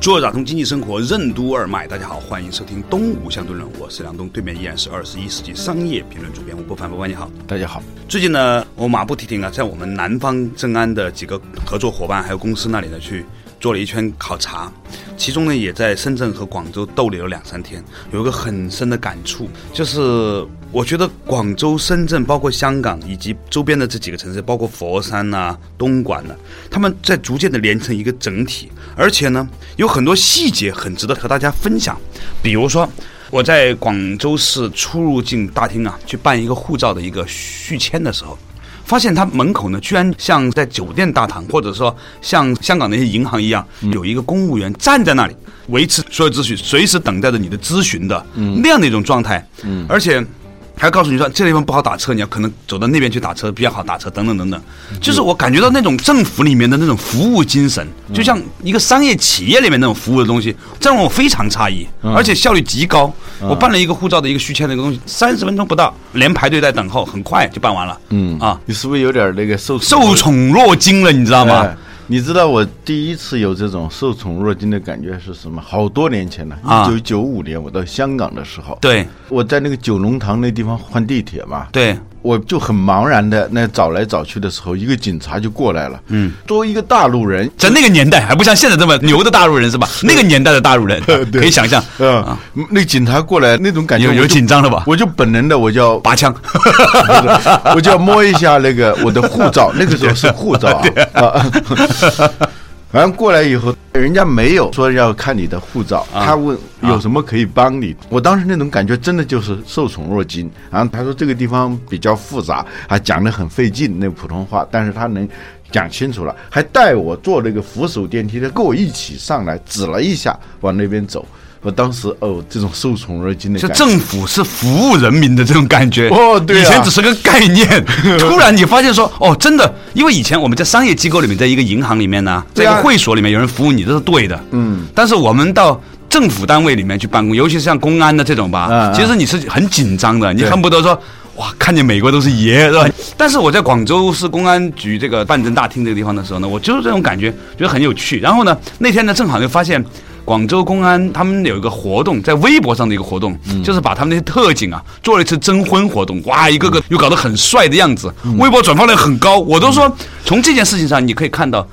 做打通经济生活任督二脉，大家好，欢迎收听东吴相对论，我是梁东，对面依然是二十一世纪商业评论主编吴伯凡，伯凡你好，大家好。最近呢，我马不停蹄啊，在我们南方正安的几个合作伙伴还有公司那里呢去。做了一圈考察，其中呢也在深圳和广州逗留了两三天，有一个很深的感触，就是我觉得广州、深圳，包括香港以及周边的这几个城市，包括佛山呐、东莞呐，他们在逐渐的连成一个整体，而且呢有很多细节很值得和大家分享。比如说我在广州市出入境大厅啊去办一个护照的一个续签的时候。发现他门口呢，居然像在酒店大堂，或者说像香港那些银行一样，有一个公务员站在那里维持所有秩序，随时等待着你的咨询的那样的一种状态，而且。还告诉你说这个地方不好打车，你要可能走到那边去打车比较好打车，等等等等。就是我感觉到那种政府里面的那种服务精神，就像一个商业企业里面那种服务的东西，这让我非常诧异，而且效率极高。我办了一个护照的一个续签的一个东西，三十分钟不到，连排队带等候，很快就办完了。嗯啊，你是不是有点那个受受宠若惊了？你知道吗？你知道我第一次有这种受宠若惊的感觉是什么？好多年前了，一九九五年我到香港的时候，对，我在那个九龙塘那地方换地铁嘛，对。我就很茫然的那找来找去的时候，一个警察就过来了。嗯，作为一个大陆人，在那个年代还不像现在这么牛的大陆人是吧？那个年代的大陆人 可以想象。嗯，那警察过来那种感觉有有紧张了吧？我就本能的我就要拔枪，我就要摸一下那个我的护照。那个时候是护照啊。反正过来以后，人家没有说要看你的护照，他问有什么可以帮你。我当时那种感觉真的就是受宠若惊。然后他说这个地方比较复杂，还讲得很费劲那普通话，但是他能讲清楚了，还带我坐那个扶手电梯他，跟我一起上来，指了一下往那边走。我当时哦，这种受宠若惊的，就政府是服务人民的这种感觉。哦，对，以前只是个概念，突然你发现说哦，真的，因为以前我们在商业机构里面，在一个银行里面呢，在一个会所里面有人服务你，这是对的，嗯，但是我们到政府单位里面去办公，尤其是像公安的这种吧，其实你是很紧张的，你恨不得说哇，看见美国都是爷，是吧？但是我在广州市公安局这个办证大厅这个地方的时候呢，我就是这种感觉，觉得很有趣。然后呢，那天呢，正好就发现。广州公安他们有一个活动，在微博上的一个活动，就是把他们那些特警啊做了一次征婚活动，哇，一个个又搞得很帅的样子，微博转发量很高。我都说，从这件事情上你可以看到，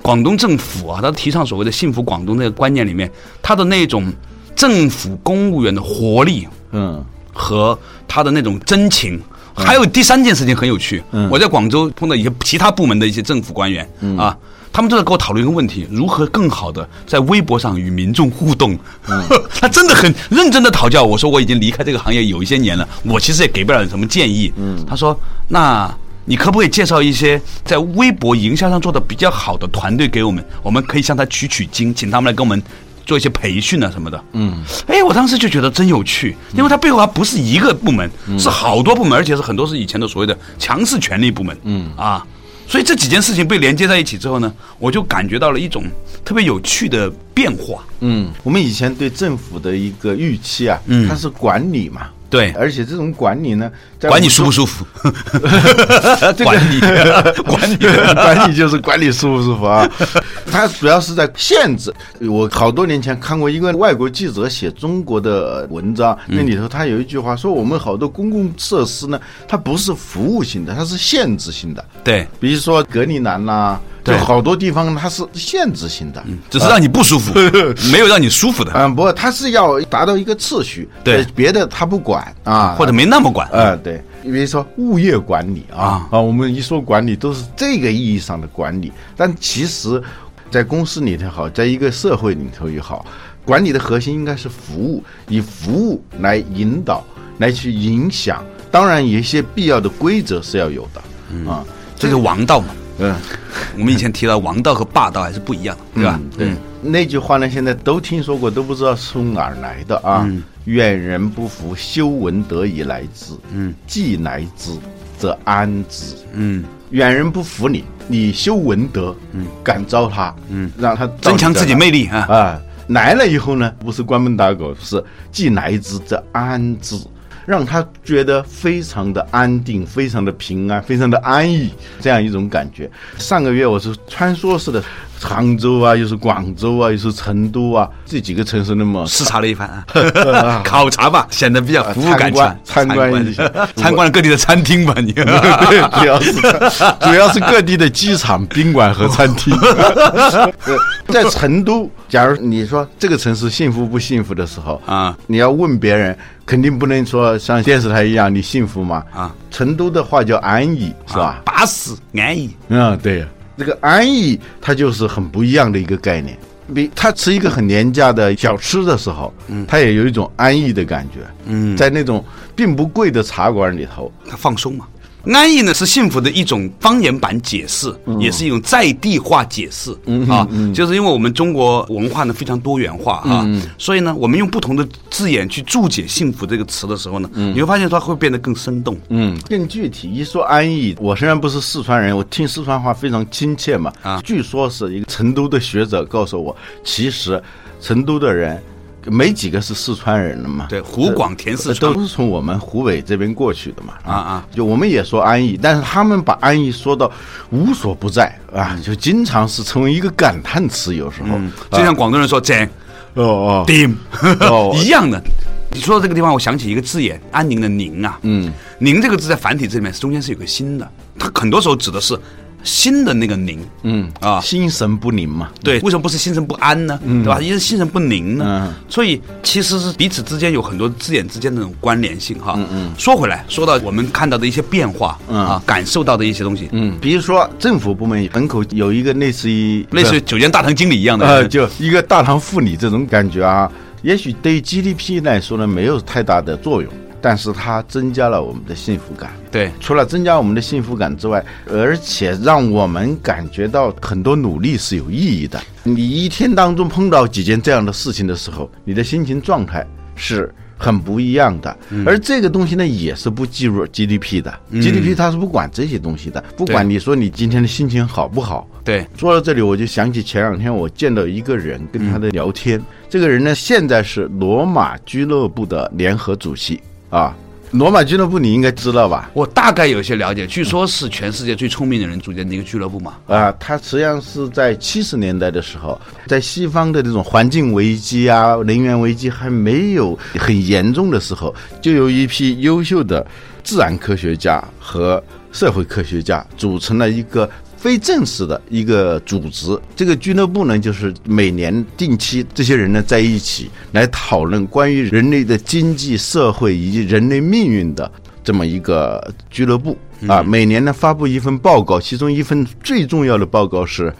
广东政府啊，他提倡所谓的幸福广东那个观念里面，他的那种政府公务员的活力，嗯，和他的那种真情。还有第三件事情很有趣，我在广州碰到一些其他部门的一些政府官员啊。他们都在跟我讨论一个问题：如何更好的在微博上与民众互动？他真的很认真的讨教。我说我已经离开这个行业有一些年了，我其实也给不了你什么建议。他说：“那你可不可以介绍一些在微博营销上做的比较好的团队给我们？我们可以向他取取经，请他们来给我们做一些培训啊什么的。”嗯，哎，我当时就觉得真有趣，因为他背后还不是一个部门，是好多部门，而且是很多是以前的所谓的强势权力部门。嗯啊。所以这几件事情被连接在一起之后呢，我就感觉到了一种特别有趣的变化。嗯，我们以前对政府的一个预期啊，它是管理嘛。对，而且这种管理呢，管你舒不舒服？管理，管理，管理就是管理舒不舒服啊？它主要是在限制。我好多年前看过一个外国记者写中国的文章，那里头他有一句话说：我们好多公共设施呢，它不是服务性的，它是限制性的。对，比如说隔离栏呐。就好多地方它是限制性的，只是让你不舒服，没有让你舒服的。嗯，不，它是要达到一个秩序。对，别的他不管啊，或者没那么管。啊，对，比如说物业管理啊啊，我们一说管理都是这个意义上的管理，但其实，在公司里头好，在一个社会里头也好，管理的核心应该是服务，以服务来引导，来去影响。当然，有一些必要的规则是要有的啊，这是王道嘛。嗯，我们以前提到王道和霸道还是不一样的，对吧？嗯对，那句话呢，现在都听说过，都不知道从哪儿来的啊。远人不服，修文德以来之。嗯，既来之，则安之。嗯，远人不服你，你修文德，嗯，感召他，嗯，让他增强自己魅力啊。啊，来了以后呢，不是关门打狗，是既来之则安之，让他觉得非常的安定，非常的平安，非常的安逸，这样一种感觉。上个月我是穿梭式的，杭州啊，又是广州啊，又是成都啊，这几个城市那么视察了一番啊，考察吧，显得比较服务感强。参观一下，参观了各地的餐厅吧，你。对，主要是主要是各地的机场、宾馆和餐厅。在成都，假如你说这个城市幸福不幸福的时候啊，你要问别人，肯定不能说像电视台一样，你幸福吗？啊，成都的话叫安逸，是吧？巴适安逸。嗯，对，这个安逸它就是很不一样的一个概念。比他吃一个很廉价的小吃的时候，嗯，他也有一种安逸的感觉。嗯，在那种并不贵的茶馆里头，他放松嘛。安逸呢是幸福的一种方言版解释，也是一种在地化解释啊。就是因为我们中国文化呢非常多元化啊，所以呢，我们用不同的字眼去注解“幸福”这个词的时候呢，你会发现它会变得更生动。嗯，更具体。一说安逸，我虽然不是四川人，我听四川话非常亲切嘛。啊，据说是一个成都的学者告诉我，其实成都的人。没几个是四川人的嘛？对，湖广填四川都是从我们湖北这边过去的嘛。啊啊，就我们也说安逸，但是他们把安逸说到无所不在啊，就经常是成为一个感叹词。有时候，就像广东人说“正”，哦哦，顶，一样的。你说到这个地方，我想起一个字眼“安宁”的“宁”啊，嗯，“宁”这个字在繁体字里面中间是有个心的，它很多时候指的是。心的那个宁，嗯啊，心神不宁嘛，对，为什么不是心神不安呢？嗯对吧？因为心神不宁呢，嗯所以其实是彼此之间有很多字眼之间的那种关联性哈。嗯嗯。说回来，说到我们看到的一些变化，嗯啊，感受到的一些东西，嗯，比如说政府部门门口有一个类似于类似于酒店大堂经理一样的，呃，就一个大堂妇女这种感觉啊，也许对于 GDP 来说呢，没有太大的作用。但是它增加了我们的幸福感，对，除了增加我们的幸福感之外，而且让我们感觉到很多努力是有意义的。你一天当中碰到几件这样的事情的时候，你的心情状态是很不一样的。而这个东西呢，也是不计入 GDP 的，GDP 它是不管这些东西的，不管你说你今天的心情好不好。对，说到这里，我就想起前两天我见到一个人跟他的聊天，这个人呢，现在是罗马俱乐部的联合主席。啊，罗马俱乐部你应该知道吧？我大概有些了解，据说是全世界最聪明的人组建的一个俱乐部嘛。啊，它实际上是在七十年代的时候，在西方的这种环境危机啊、能源危机还没有很严重的时候，就有一批优秀的自然科学家和社会科学家组成了一个。非正式的一个组织，这个俱乐部呢，就是每年定期这些人呢在一起来讨论关于人类的经济社会以及人类命运的这么一个俱乐部啊。每年呢发布一份报告，其中一份最重要的报告是《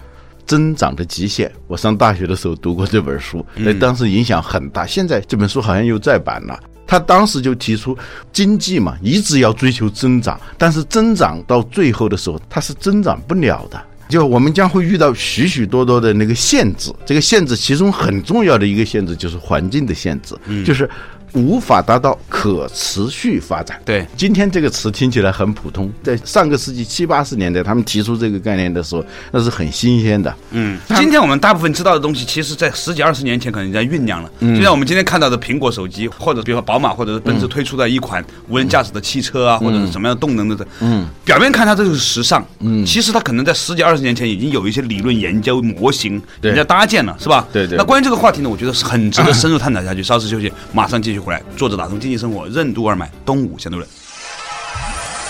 增长的极限》。我上大学的时候读过这本书，那当时影响很大。现在这本书好像又再版了。他当时就提出，经济嘛，一直要追求增长，但是增长到最后的时候，它是增长不了的。就我们将会遇到许许多多的那个限制，这个限制其中很重要的一个限制就是环境的限制，就是。无法达到可持续发展。对，今天这个词听起来很普通，在上个世纪七八十年代，他们提出这个概念的时候，那是很新鲜的。嗯，今天我们大部分知道的东西，其实在十几二十年前可能在酝酿了。嗯就像我们今天看到的苹果手机，或者比如说宝马或者是奔驰推出的一款无人驾驶的汽车啊，或者是什么样的动能的，嗯，表面看它这就是时尚，嗯，其实它可能在十几二十年前已经有一些理论研究模型，人家搭建了，是吧？对对。那关于这个话题呢，我觉得是很值得深入探讨下去。稍事休息，马上继回来。作者打通经济生活任督二脉，东吴相对论。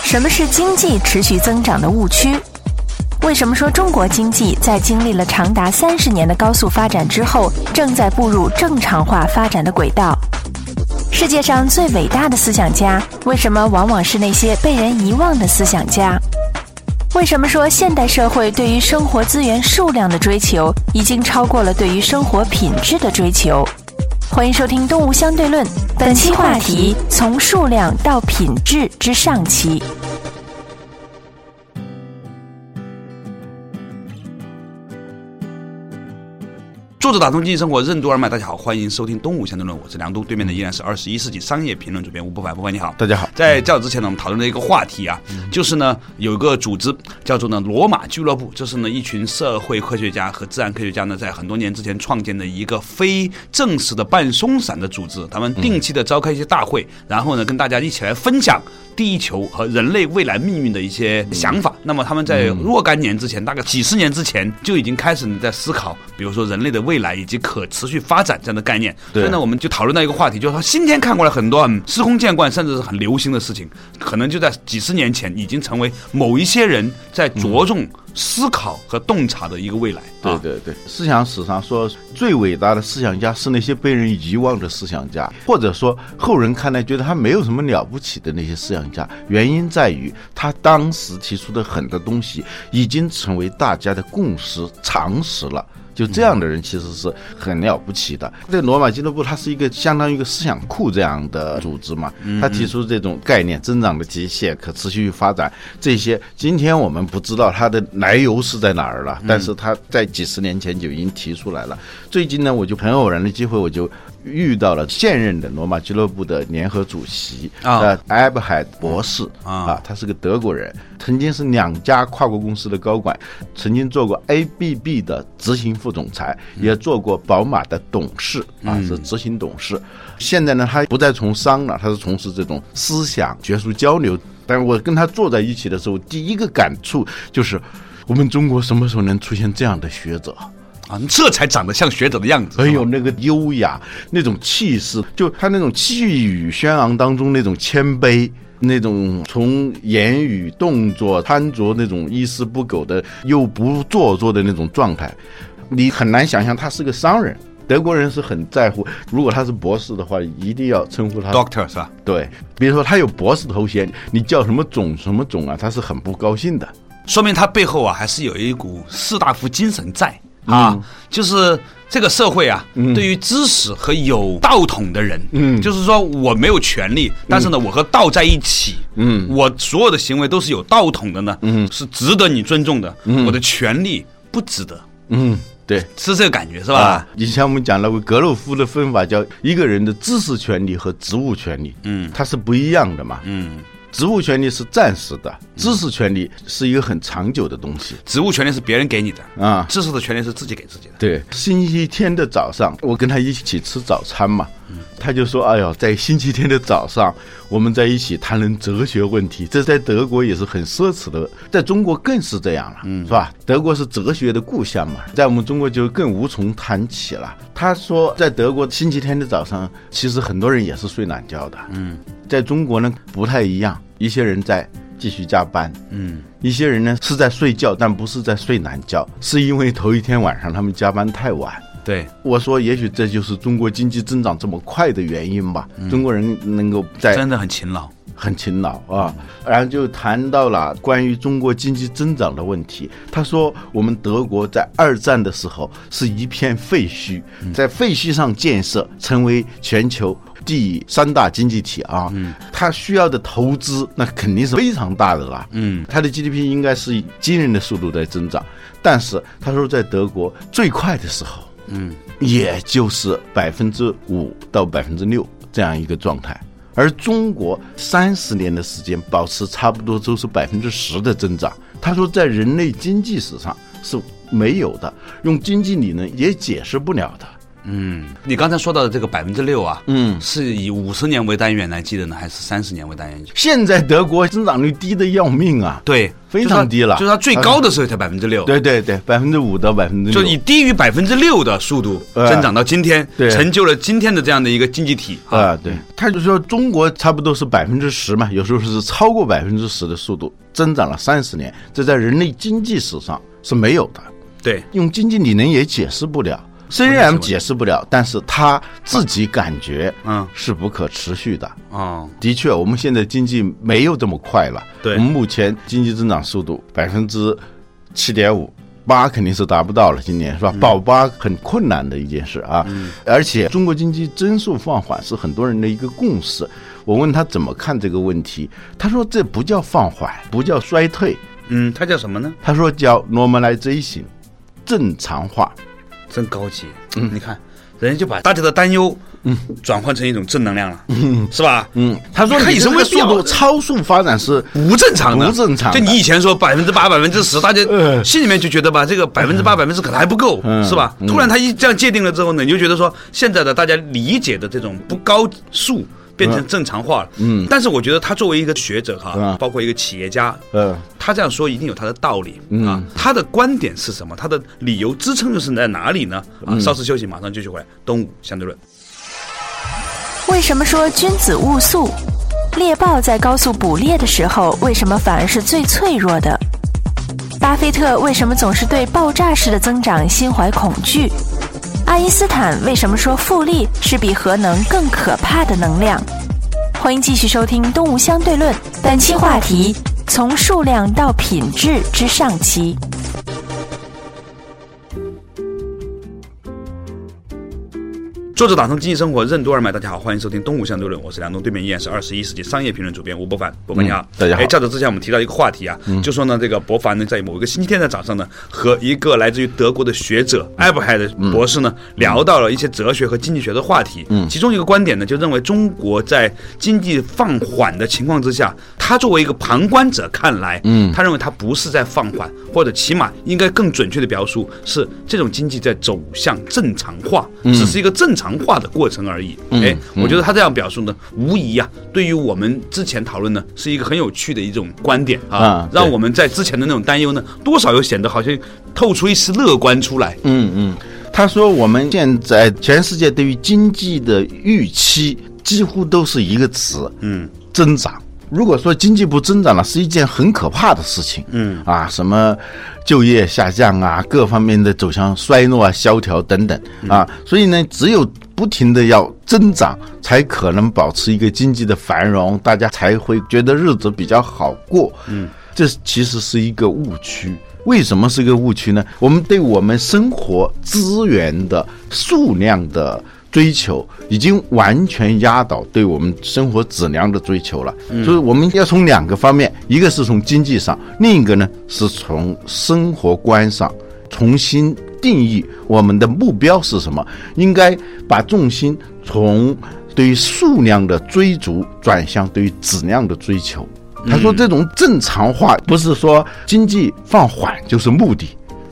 什么是经济持续增长的误区？为什么说中国经济在经历了长达三十年的高速发展之后，正在步入正常化发展的轨道？世界上最伟大的思想家，为什么往往是那些被人遗忘的思想家？为什么说现代社会对于生活资源数量的追求，已经超过了对于生活品质的追求？欢迎收听《动物相对论》，本期话题从数量到品质之上期。作者打通经济生活任督二脉，大家好，欢迎收听《东吴相对论》，我是梁东，对面的依然是二十一世纪商业评论主编吴不凡，不凡你好，大家好。在较早之前呢，我们讨论了一个话题啊，就是呢有一个组织叫做呢罗马俱乐部，这是呢一群社会科学家和自然科学家呢在很多年之前创建的一个非正式的半松散的组织，他们定期的召开一些大会，然后呢跟大家一起来分享。地球和人类未来命运的一些想法。那么他们在若干年之前，大概几十年之前就已经开始在思考，比如说人类的未来以及可持续发展这样的概念。所以呢，我们就讨论到一个话题，就是说今天看过来很多很司空见惯，甚至是很流行的事情，可能就在几十年前已经成为某一些人在着重。思考和洞察的一个未来。对对对，思想史上说最伟大的思想家是那些被人遗忘的思想家，或者说后人看来觉得他没有什么了不起的那些思想家，原因在于他当时提出的很多东西已经成为大家的共识常识了。就这样的人其实是很了不起的。这罗马俱乐部它是一个相当于一个思想库这样的组织嘛，他提出这种概念，增长的极限、可持续发展这些，今天我们不知道它的来由是在哪儿了，但是他在几十年前就已经提出来了。最近呢，我就很偶然的机会，我就。遇到了现任的罗马俱乐部的联合主席啊，埃布海博士啊，他是个德国人，曾经是两家跨国公司的高管，曾经做过 ABB 的执行副总裁，也做过宝马的董事啊，是执行董事。现在呢，他不再从商了，他是从事这种思想学术交流。但是我跟他坐在一起的时候，第一个感触就是，我们中国什么时候能出现这样的学者？啊，这才长得像学者的样子。哎呦，那个优雅，那种气势，就他那种气宇轩昂当中那种谦卑，那种从言语、动作、穿着那种一丝不苟的又不做作的那种状态，你很难想象他是个商人。德国人是很在乎，如果他是博士的话，一定要称呼他 doctor 是吧？对，比如说他有博士头衔，你叫什么总什么总啊，他是很不高兴的。说明他背后啊，还是有一股士大夫精神在。啊，就是这个社会啊，对于知识和有道统的人，嗯，就是说我没有权利，但是呢，我和道在一起，嗯，我所有的行为都是有道统的呢，嗯，是值得你尊重的，嗯，我的权利不值得，嗯，对，是这个感觉是吧？以前我们讲了，格洛夫的分法叫一个人的知识权利和职务权利，嗯，它是不一样的嘛，嗯。职务权利是暂时的，知识权利是一个很长久的东西。职务权利是别人给你的啊，知识的权利是自己给自己的。对，星期天的早上，我跟他一起吃早餐嘛。他就说：“哎呦，在星期天的早上，我们在一起谈论哲学问题，这在德国也是很奢侈的，在中国更是这样了，是吧？德国是哲学的故乡嘛，在我们中国就更无从谈起了。”他说：“在德国星期天的早上，其实很多人也是睡懒觉的。嗯，在中国呢不太一样，一些人在继续加班，嗯，一些人呢是在睡觉，但不是在睡懒觉，是因为头一天晚上他们加班太晚。”对，我说，也许这就是中国经济增长这么快的原因吧。中国人能够在真的很勤劳，很勤劳啊。然后就谈到了关于中国经济增长的问题。他说，我们德国在二战的时候是一片废墟，在废墟上建设，成为全球第三大经济体啊。嗯，他需要的投资那肯定是非常大的啦。嗯，他的 GDP 应该是以惊人的速度在增长。但是他说，在德国最快的时候。嗯，也就是百分之五到百分之六这样一个状态，而中国三十年的时间保持差不多都是百分之十的增长。他说，在人类经济史上是没有的，用经济理论也解释不了的。嗯，你刚才说到的这个百分之六啊，嗯，是以五十年为单元来计的呢，还是三十年为单元？现在德国增长率低的要命啊，对，非常低了，就是它最高的时候才百分之六，对对对，百分之五到百分之，就以低于百分之六的速度增长到今天，成就了今天的这样的一个经济体。啊。对，他就说中国差不多是百分之十嘛，有时候是超过百分之十的速度增长了三十年，这在人类经济史上是没有的。对，用经济理论也解释不了。虽然解释不了，但是他自己感觉，嗯，是不可持续的。哦，的确，我们现在经济没有这么快了。对，我们目前经济增长速度百分之七点五八肯定是达不到了，今年是吧？保八很困难的一件事啊。嗯。而且中国经济增速放缓是很多人的一个共识。我问他怎么看这个问题，他说这不叫放缓，不叫衰退。嗯，他叫什么呢？他说叫 normalization，正常化。真高级。嗯，你看，人家就把大家的担忧，嗯，转换成一种正能量了，嗯，是吧？嗯，他说看你什么速度超速发展是不正常的，不正常。就你以前说百分之八、百分之十，大家心里面就觉得吧，这个百分之八、百分之十可能还不够，是吧？突然他一这样界定了之后呢，你就觉得说现在的大家理解的这种不高速。变成正常化了，嗯，但是我觉得他作为一个学者哈，包括一个企业家，嗯，他这样说一定有他的道理啊。他的观点是什么？他的理由支撑又是在哪里呢？啊，稍事休息，马上继续回来。东吴相对论。为什么说君子务速？猎豹在高速捕猎的时候，为什么反而是最脆弱的？巴菲特为什么总是对爆炸式的增长心怀恐惧？爱因斯坦为什么说复利是比核能更可怕的能量？欢迎继续收听《东吴相对论》，本期话题：从数量到品质之上期。作者打通经济生活任督二脉，大家好，欢迎收听东吴相对论，我是梁东，对面依然是二十一世纪商业评论主编吴伯凡，伯凡你好，大家好。哎，较早之前我们提到一个话题啊，就说呢，这个伯凡呢在某一个星期天的早上呢，和一个来自于德国的学者艾伯海的博士呢，聊到了一些哲学和经济学的话题。嗯，其中一个观点呢，就认为中国在经济放缓的情况之下，他作为一个旁观者看来，嗯，他认为他不是在放缓，或者起码应该更准确的表述是这种经济在走向正常化，只是一个正常。强化的过程而已。哎，我觉得他这样表述呢，无疑啊，对于我们之前讨论呢，是一个很有趣的一种观点啊，让我们在之前的那种担忧呢，多少又显得好像透出一丝乐观出来。嗯嗯，他说我们现在全世界对于经济的预期几乎都是一个词，嗯，增长。如果说经济不增长了，是一件很可怕的事情。嗯啊，什么就业下降啊，各方面的走向衰落啊、萧条等等啊，所以呢，只有不停的要增长，才可能保持一个经济的繁荣，大家才会觉得日子比较好过。嗯，这其实是一个误区。为什么是一个误区呢？我们对我们生活资源的数量的。追求已经完全压倒对我们生活质量的追求了，所以我们要从两个方面，一个是从经济上，另一个呢是从生活观上重新定义我们的目标是什么，应该把重心从对于数量的追逐转向对于质量的追求。他说，这种正常化不是说经济放缓就是目的，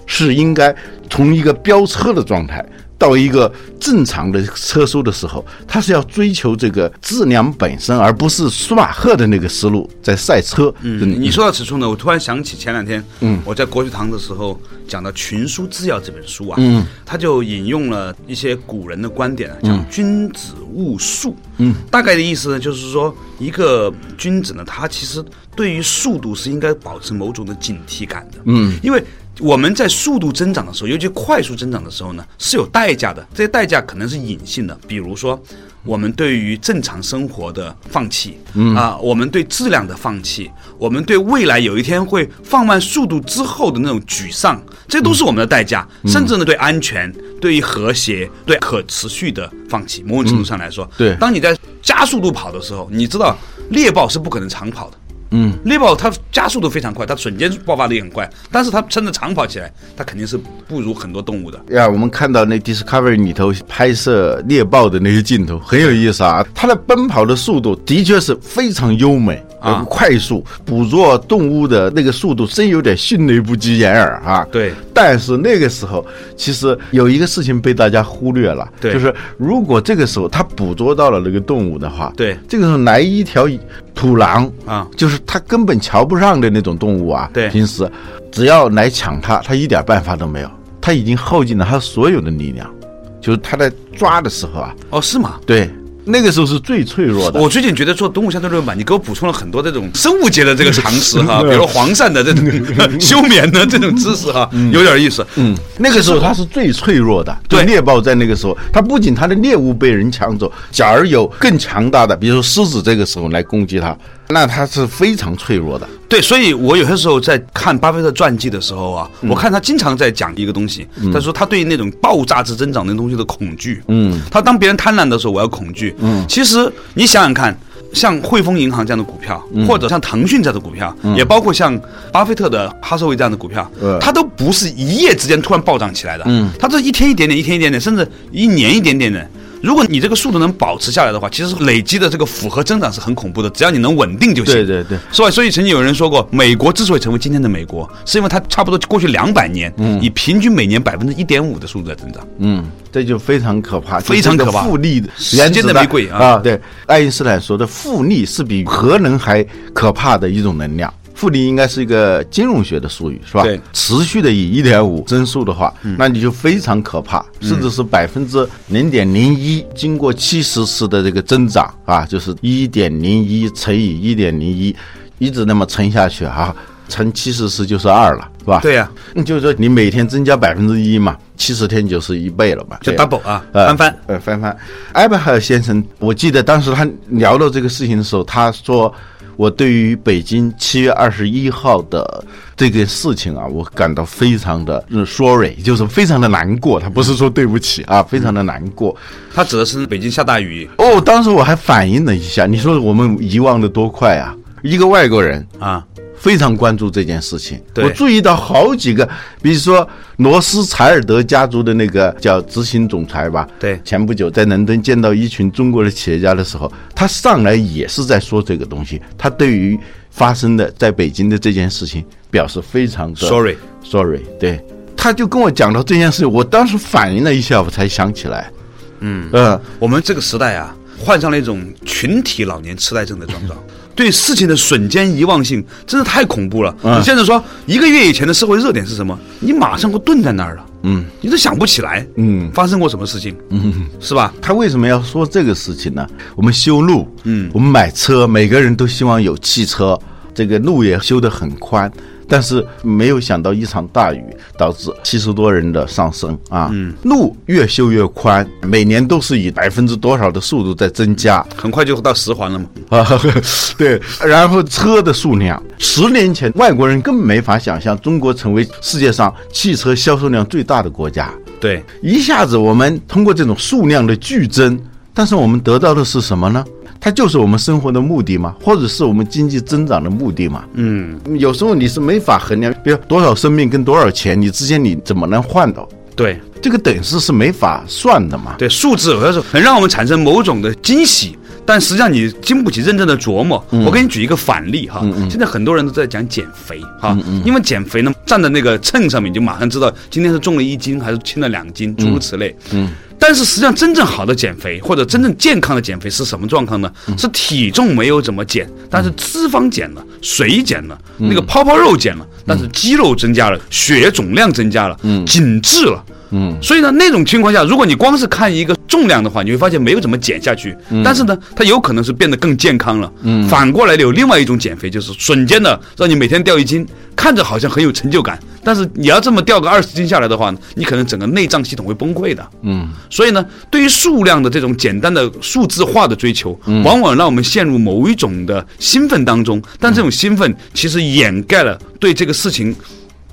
是应该从一个飙车的状态。到一个正常的车速的时候，他是要追求这个质量本身，而不是舒马赫的那个思路在赛车。嗯，你说到此处呢，我突然想起前两天，嗯，我在国学堂的时候讲到《群书治要》这本书啊，嗯，他就引用了一些古人的观点啊，讲君子务速。嗯，大概的意思呢，就是说一个君子呢，他其实对于速度是应该保持某种的警惕感的。嗯，因为。我们在速度增长的时候，尤其快速增长的时候呢，是有代价的。这些代价可能是隐性的，比如说我们对于正常生活的放弃，啊，我们对质量的放弃，我们对未来有一天会放慢速度之后的那种沮丧，这都是我们的代价。甚至呢，对安全、对于和谐、对可持续的放弃，某种程度上来说，对，当你在加速度跑的时候，你知道猎豹是不可能长跑的。嗯，猎豹它加速度非常快，它瞬间爆发力很快，但是它真的长跑起来，它肯定是不如很多动物的。呀，我们看到那 Discovery 里头拍摄猎豹的那些镜头很有意思啊，它的奔跑的速度的确是非常优美。啊，快速捕捉动物的那个速度真有点迅雷不及掩耳啊！对，但是那个时候其实有一个事情被大家忽略了，对，就是如果这个时候它捕捉到了那个动物的话，对，这个时候来一条土狼啊，就是他根本瞧不上的那种动物啊，对，平时。只要来抢他，他一点办法都没有，他已经耗尽了他所有的力量，就是他在抓的时候啊，哦，是吗？对。那个时候是最脆弱的。我最近觉得做动物相对论吧，你给我补充了很多这种生物界的这个常识哈，比如黄鳝的这种 休眠的这种知识哈，有点意思。嗯，那个时候它是最脆弱的。对，猎豹在那个时候，它不仅它的猎物被人抢走，假如有更强大的，比如说狮子，这个时候来攻击它。那他是非常脆弱的，对，所以我有些时候在看巴菲特传记的时候啊，我看他经常在讲一个东西，他说他对那种爆炸式增长的东西的恐惧，嗯，他当别人贪婪的时候，我要恐惧，嗯，其实你想想看，像汇丰银行这样的股票，嗯。或者像腾讯这样的股票，也包括像巴菲特的哈瑟威这样的股票呃，它都不是一夜之间突然暴涨起来的，嗯。它这一天一点点，一天一点点，甚至一年一点点的。如果你这个速度能保持下来的话，其实累积的这个复合增长是很恐怖的，只要你能稳定就行。对对对，是吧？所以曾经有人说过，美国之所以成为今天的美国，是因为它差不多过去两百年，嗯以平均每年百分之一点五的速度在增长。嗯，这就非常可怕，非常可怕复利的时间的玫瑰啊啊，对，爱因斯坦说的复利是比核能还可怕的一种能量。复利应该是一个金融学的术语，是吧？对持续的以一点五增速的话，那你就非常可怕，甚至是百分之零点零一，经过七十次的这个增长啊，就是一点零一乘以一点零一，一直那么乘下去啊，乘七十次就是二了，是吧？对呀、那就是说你每天增加百分之一嘛，七十天就是一倍了嘛，就 double 啊，呃翻番。呃，翻番。艾伯海先生，我记得当时他聊到这个事情的时候，他说：“我对于北京七月二十一号的这个事情啊，我感到非常的嗯 sorry，就是非常的难过。他不是说对不起啊，非常的难过。他指的是北京下大雨哦，当时我还反应了一下，你说我们遗忘的多快啊！一个外国人啊，非常关注这件事情。我注意到好几个，比如说罗斯柴尔德家族的那个叫执行总裁吧，对前不久在伦敦见到一群中国的企业家的时候，他上来也是在说这个东西。他对于发生的在北京的这件事情表示非常的 Sorry sorry，对。他就跟我讲到这件事，我当时反应了一下，我才想起来。嗯呃，我们这个时代啊，患上了一种群体老年痴呆症的症状况。对事情的瞬间遗忘性真的太恐怖了。嗯你现在说一个月以前的社会热点是什么，你马上会顿在那儿了。嗯，你都想不起来。嗯发生过什么事情？嗯，是吧？他为什么要说这个事情呢？我们修路，嗯我们买车，每个人都希望有汽车，这个路也修得很宽，但是没有想到一场大雨导致七十多人的丧生啊。嗯，路越修越宽，每年都是以百分之多少的速度在增加很快就到十环了嘛。啊？对，然后车的数量，十年前外国人根本没法想象中国成为世界上汽车销售量最大的国家。对，一下子我们通过这种数量的剧增，但是我们得到的是什么呢？它就是我们生活的目的吗？或者是我们经济增长的目的吗？嗯，有时候你是没法衡量，比如多少生命跟多少钱，你之间你怎么能换到？对这个等式是没法算的嘛？对，数字有的时候很让我们产生某种的惊喜。但实际上你经不起认真的琢磨。我给你举一个反例哈，现在很多人都在讲减肥哈，因为减肥呢，站在那个秤上面就马上知道今天是重了一斤还是轻了两斤，诸如此类。嗯。但是实际上，真正好的减肥或者真正健康的减肥是什么状况呢？是体重没有怎么减，但是脂肪减了，水减了，那个泡泡肉减了，但是肌肉增加了，血液总量增加了，紧致了。嗯，所以呢，那种情况下，如果你光是看一个重量的话，你会发现没有怎么减下去。但是呢，它有可能是变得更健康了。嗯，反过来有另外一种减肥，就是瞬间的让你每天掉一斤，看着好像很有成就感，但是你要这么掉个二十斤下来的话呢，你可能整个内脏系统会崩溃的。嗯，所以呢，对于数量的这种简单的数字化的追求，往往让我们陷入某一种的兴奋当中，但这种兴奋其实掩盖了对这个事情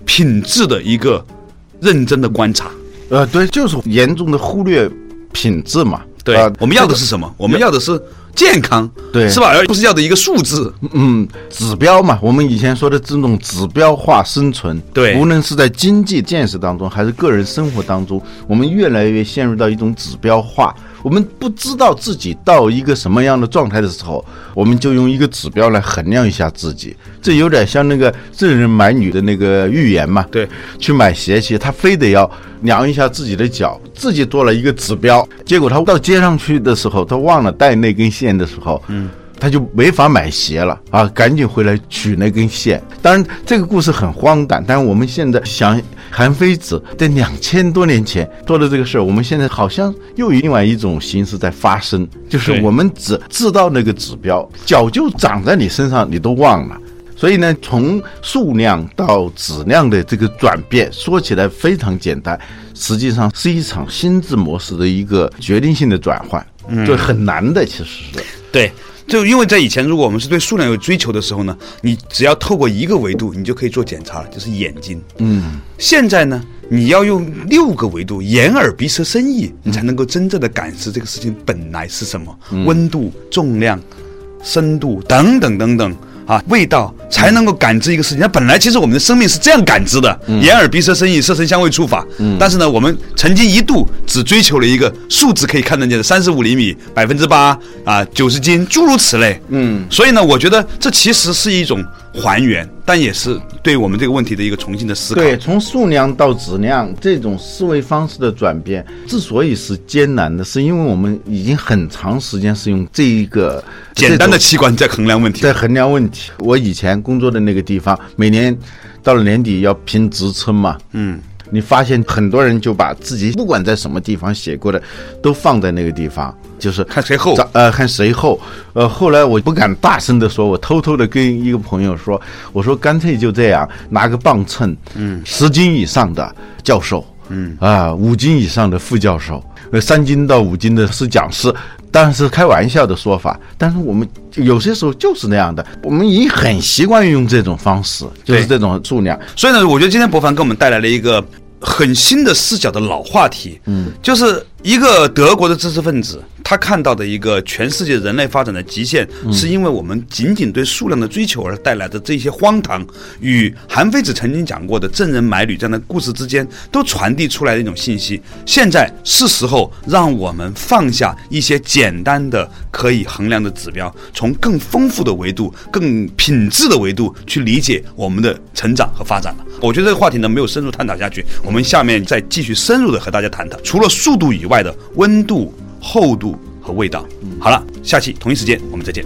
品质的一个认真的观察。呃，对，就是严重的忽略品质嘛。对，啊我们要的是什么？我们要的是健康，对是吧？而不是要的一个数字。嗯，指标嘛，我们以前说的这种指标化生存，对无论是在经济建设当中，还是个人生活当中，我们越来越陷入到一种指标化。我们不知道自己到一个什么样的状态的时候，我们就用一个指标来衡量一下自己。这有点像那个郑人买女的那个预言嘛。对，去买鞋去，他非得要量一下自己的脚，自己做了一个指标，结果他到街上去的时候，他忘了带那根线的时候，嗯。他就没法买鞋了啊！赶紧回来取那根线。当然，这个故事很荒诞，但是我们现在想，韩非子在两千多年前做的这个事儿，我们现在好像又有另外一种形式在发生，就是我们只知道那个指标，脚就长在你身上，你都忘了。所以呢，从数量到质量的这个转变，说起来非常简单，实际上是一场心智模式的一个决定性的转换，嗯就很难的，其实是。对，就因为在以前，如果我们是对数量有追求的时候呢，你只要透过一个维度，你就可以做检查了，就是眼睛。嗯，现在呢，你要用六个维度，眼耳鼻舌身意，你才能够真正的感知这个事情本来是什么，温度、重量。深度等等等等啊，味道才能够感知一个事情。那本来其实我们的生命是这样感知的：眼耳鼻舌身意，色声香味触法。嗯，但是呢，我们曾经一度只追求了一个数字可以看得见的三十五厘米、百分之八啊、九十斤，诸如此类。嗯，所以呢，我觉得这其实是一种还原，但也是对我们这个问题的一个重新的思考。对，从数量到质量这种思维方式的转变，之所以是艰难的，是因为我们已经很长时间是用这一个简单的器官在衡量问题。在衡量问题。我以前工作的那个地方，每年到了年底要评职称嘛，嗯，你发现很多人就把自己不管在什么地方写过的，都放在那个地方，就是看谁厚呃，看谁厚。呃，后来我不敢大声的说，我偷偷的跟一个朋友说，我说干脆就这样，拿个磅秤，嗯，十斤以上的教授，嗯啊，五斤以上的副教授，呃，三斤到五斤的是讲师。当然是开玩笑的说法，但是我们有些时候就是那样的，我们已经很习惯于用这种方式，就是这种数量。所以呢，我觉得今天博凡给我们带来了一个很新的视角的老话题，嗯，就是一个德国的知识分子，他看到的一个全世界人类发展的极限，是因为我们仅仅对数量的追求而带来的这些荒唐，与韩非子曾经讲过的郑人买履这样的故事之间，都传递出来的一种信息。现在是时候让我们放下一些简单的可以衡量的指标，从更丰富的维度、更品质的维度去理解我们的成长和发展了。我觉得这个话题呢没有深入探讨下去，我们下面再继续深入的和大家谈谈，除了速度以外的温度、厚度和味道。好了，下期同一时间我们再见。